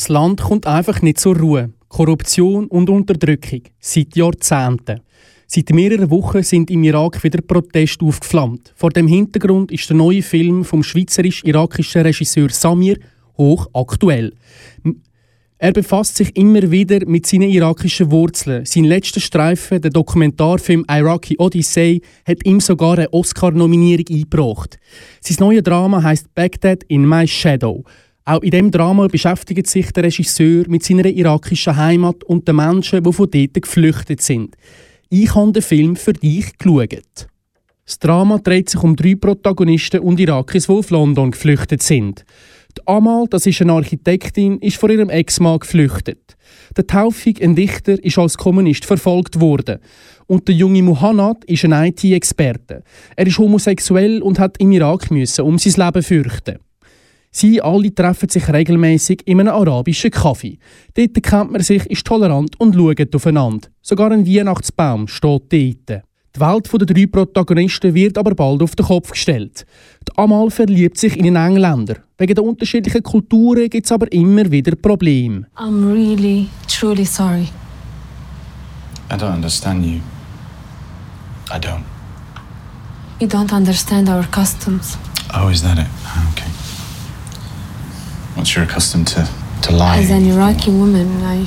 Das Land kommt einfach nicht zur Ruhe. Korruption und Unterdrückung. Seit Jahrzehnten. Seit mehreren Wochen sind im Irak wieder Proteste aufgeflammt. Vor dem Hintergrund ist der neue Film vom schweizerisch-irakischen Regisseur Samir hoch aktuell. Er befasst sich immer wieder mit seinen irakischen Wurzeln. Sein letzter Streifen, der Dokumentarfilm Iraqi Odyssey, hat ihm sogar eine Oscar-Nominierung eingebracht. Sein neues Drama heißt Baghdad in My Shadow. Auch in dem Drama beschäftigt sich der Regisseur mit seiner irakischen Heimat und den Menschen, die von dort geflüchtet sind. Ich habe den Film für dich geschaut. Das Drama dreht sich um drei Protagonisten und Irakis, die auf London geflüchtet sind. Die Amal, das ist eine Architektin, ist vor ihrem Ex-Mann geflüchtet. Der Taufik, ein Dichter, ist als Kommunist verfolgt worden. Und der junge Muhannad ist ein IT-Experte. Er ist homosexuell und hat im Irak müssen um sein Leben fürchten. Sie alle treffen sich regelmäßig in einem arabischen Kaffee. Dort kennt man sich, ist tolerant und schaut aufeinander. Sogar ein Weihnachtsbaum steht dort. Die Welt der drei Protagonisten wird aber bald auf den Kopf gestellt. Die Amal verliebt sich in einen Engländer. Wegen der unterschiedlichen Kulturen gibt es aber immer wieder Probleme. I'm really, truly sorry. I don't understand you. I don't. You don't understand our customs. Oh, is that it? Okay. Once you're accustomed to, to lying. As an Iraqi woman, I.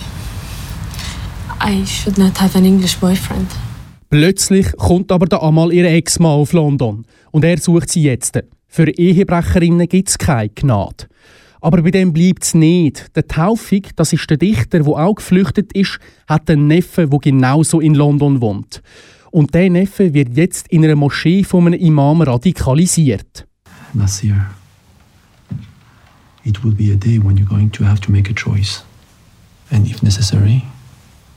I should not have an English boyfriend. Plötzlich kommt aber der Amal ihr Ex-Mann auf London und er sucht sie jetzt. Für Ehebrecherinnen gibt es keine Gnade. Aber bei dem bleibt es nicht. Der Taufik, das ist der Dichter, der auch geflüchtet ist, hat einen Neffen, der genauso in London wohnt. Und der Neffe wird jetzt in einer Moschee von einem Imam radikalisiert. Nasir, it will be a day when you're going to have to make a choice. And if necessary,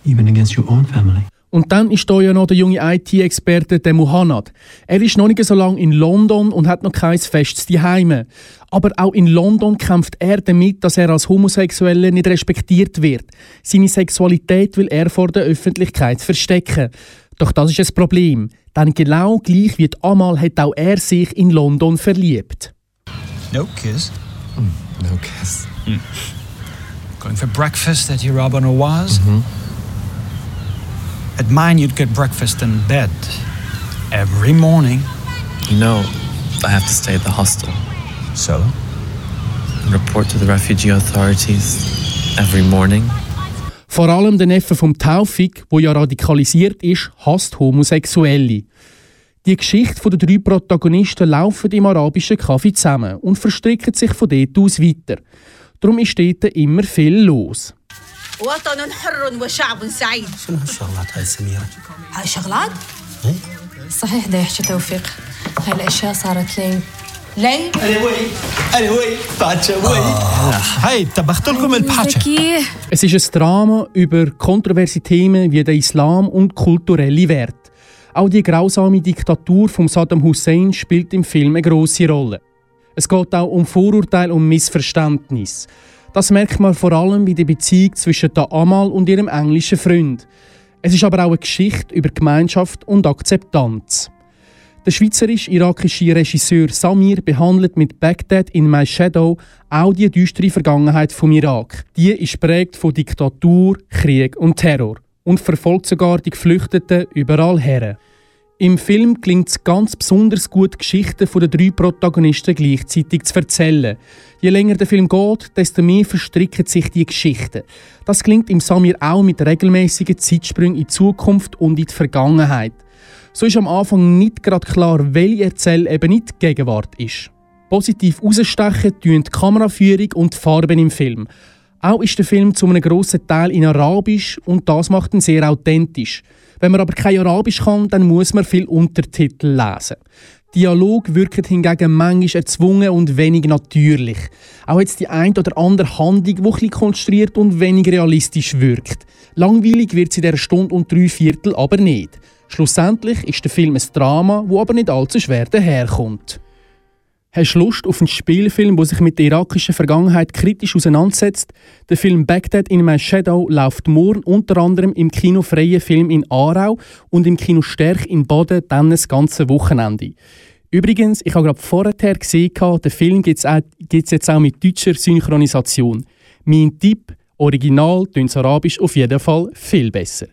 even against your own family. Und dann ist da ja noch der junge IT-Experte, der Muhannad. Er ist noch nicht so lange in London und hat noch kein festes Zuhause. Aber auch in London kämpft er damit, dass er als Homosexuelle nicht respektiert wird. Seine Sexualität will er vor der Öffentlichkeit verstecken. Doch das ist das Problem. Denn genau gleich wie Amal hat auch er sich in London verliebt. No kiss. Mm, no kiss. Mm. Going for breakfast at your Rabban Awaz? Mm -hmm. At mine, you'd get breakfast in bed every morning. No, I have to stay at the hostel. So? And report to the refugee authorities every morning. Vor allem der Neffe vom Taufik, wo ja radikalisiert ist, hasst Homosexuelle. Die Geschichte der drei Protagonisten laufen im arabischen Kaffee zusammen und verstricken sich von dort aus weiter. Darum ist dort immer viel los. وطن حر وشعب سعيد شنو هالشغلات هاي سميرة؟ هاي شغلات؟ صحيح ده يحكي توفيق هاي الأشياء صارت لي ليه؟ أنا وي أنا وي باتشا وي هاي طبخت لكم البحشة Es ist ein Drama über kontroverse Themen wie der Islam und kulturelle Werte. Auch die grausame Diktatur von Saddam Hussein spielt im Film eine große Rolle. Es geht auch um Vorurteile und Missverständnis. Das merkt man vor allem bei der Beziehung zwischen der Amal und ihrem englischen Freund. Es ist aber auch eine Geschichte über Gemeinschaft und Akzeptanz. Der schweizerisch-irakische Regisseur Samir behandelt mit Baghdad in My Shadow auch die düstere Vergangenheit vom Irak. Die ist prägt von Diktatur, Krieg und Terror und verfolgt sogar die Geflüchteten überall her. Im Film gelingt es ganz besonders gut, Geschichten der drei Protagonisten gleichzeitig zu erzählen. Je länger der Film geht, desto mehr verstricken sich die Geschichten. Das gelingt im Samir auch mit regelmäßigen Zeitsprüngen in die Zukunft und in die Vergangenheit. So ist am Anfang nicht gerade klar, welche Erzählebene die Gegenwart ist. Positiv herausstechen tun die Kameraführung und die Farben im Film. Auch ist der Film zu einem grossen Teil in Arabisch und das macht ihn sehr authentisch. Wenn man aber kein Arabisch kann, dann muss man viel Untertitel lesen. Dialog wirkt hingegen manchmal erzwungen und wenig natürlich. Auch jetzt die ein oder andere Handlung, die etwas konstruiert und wenig realistisch wirkt. Langweilig wird sie dieser Stunde und drei Viertel aber nicht. Schlussendlich ist der Film ein Drama, wo aber nicht allzu schwer daherkommt. Hast du Lust auf einen Spielfilm, der sich mit der irakischen Vergangenheit kritisch auseinandersetzt? Der Film Baghdad in My Shadow läuft morgen unter anderem im Kino Freie Film in Aarau und im Kino Stärk in Baden dann das ganze Wochenende. Übrigens, ich habe gerade vorher gesehen, den Film gibt es jetzt auch mit deutscher Synchronisation. Mein Tipp, Original Arabisch auf jeden Fall viel besser.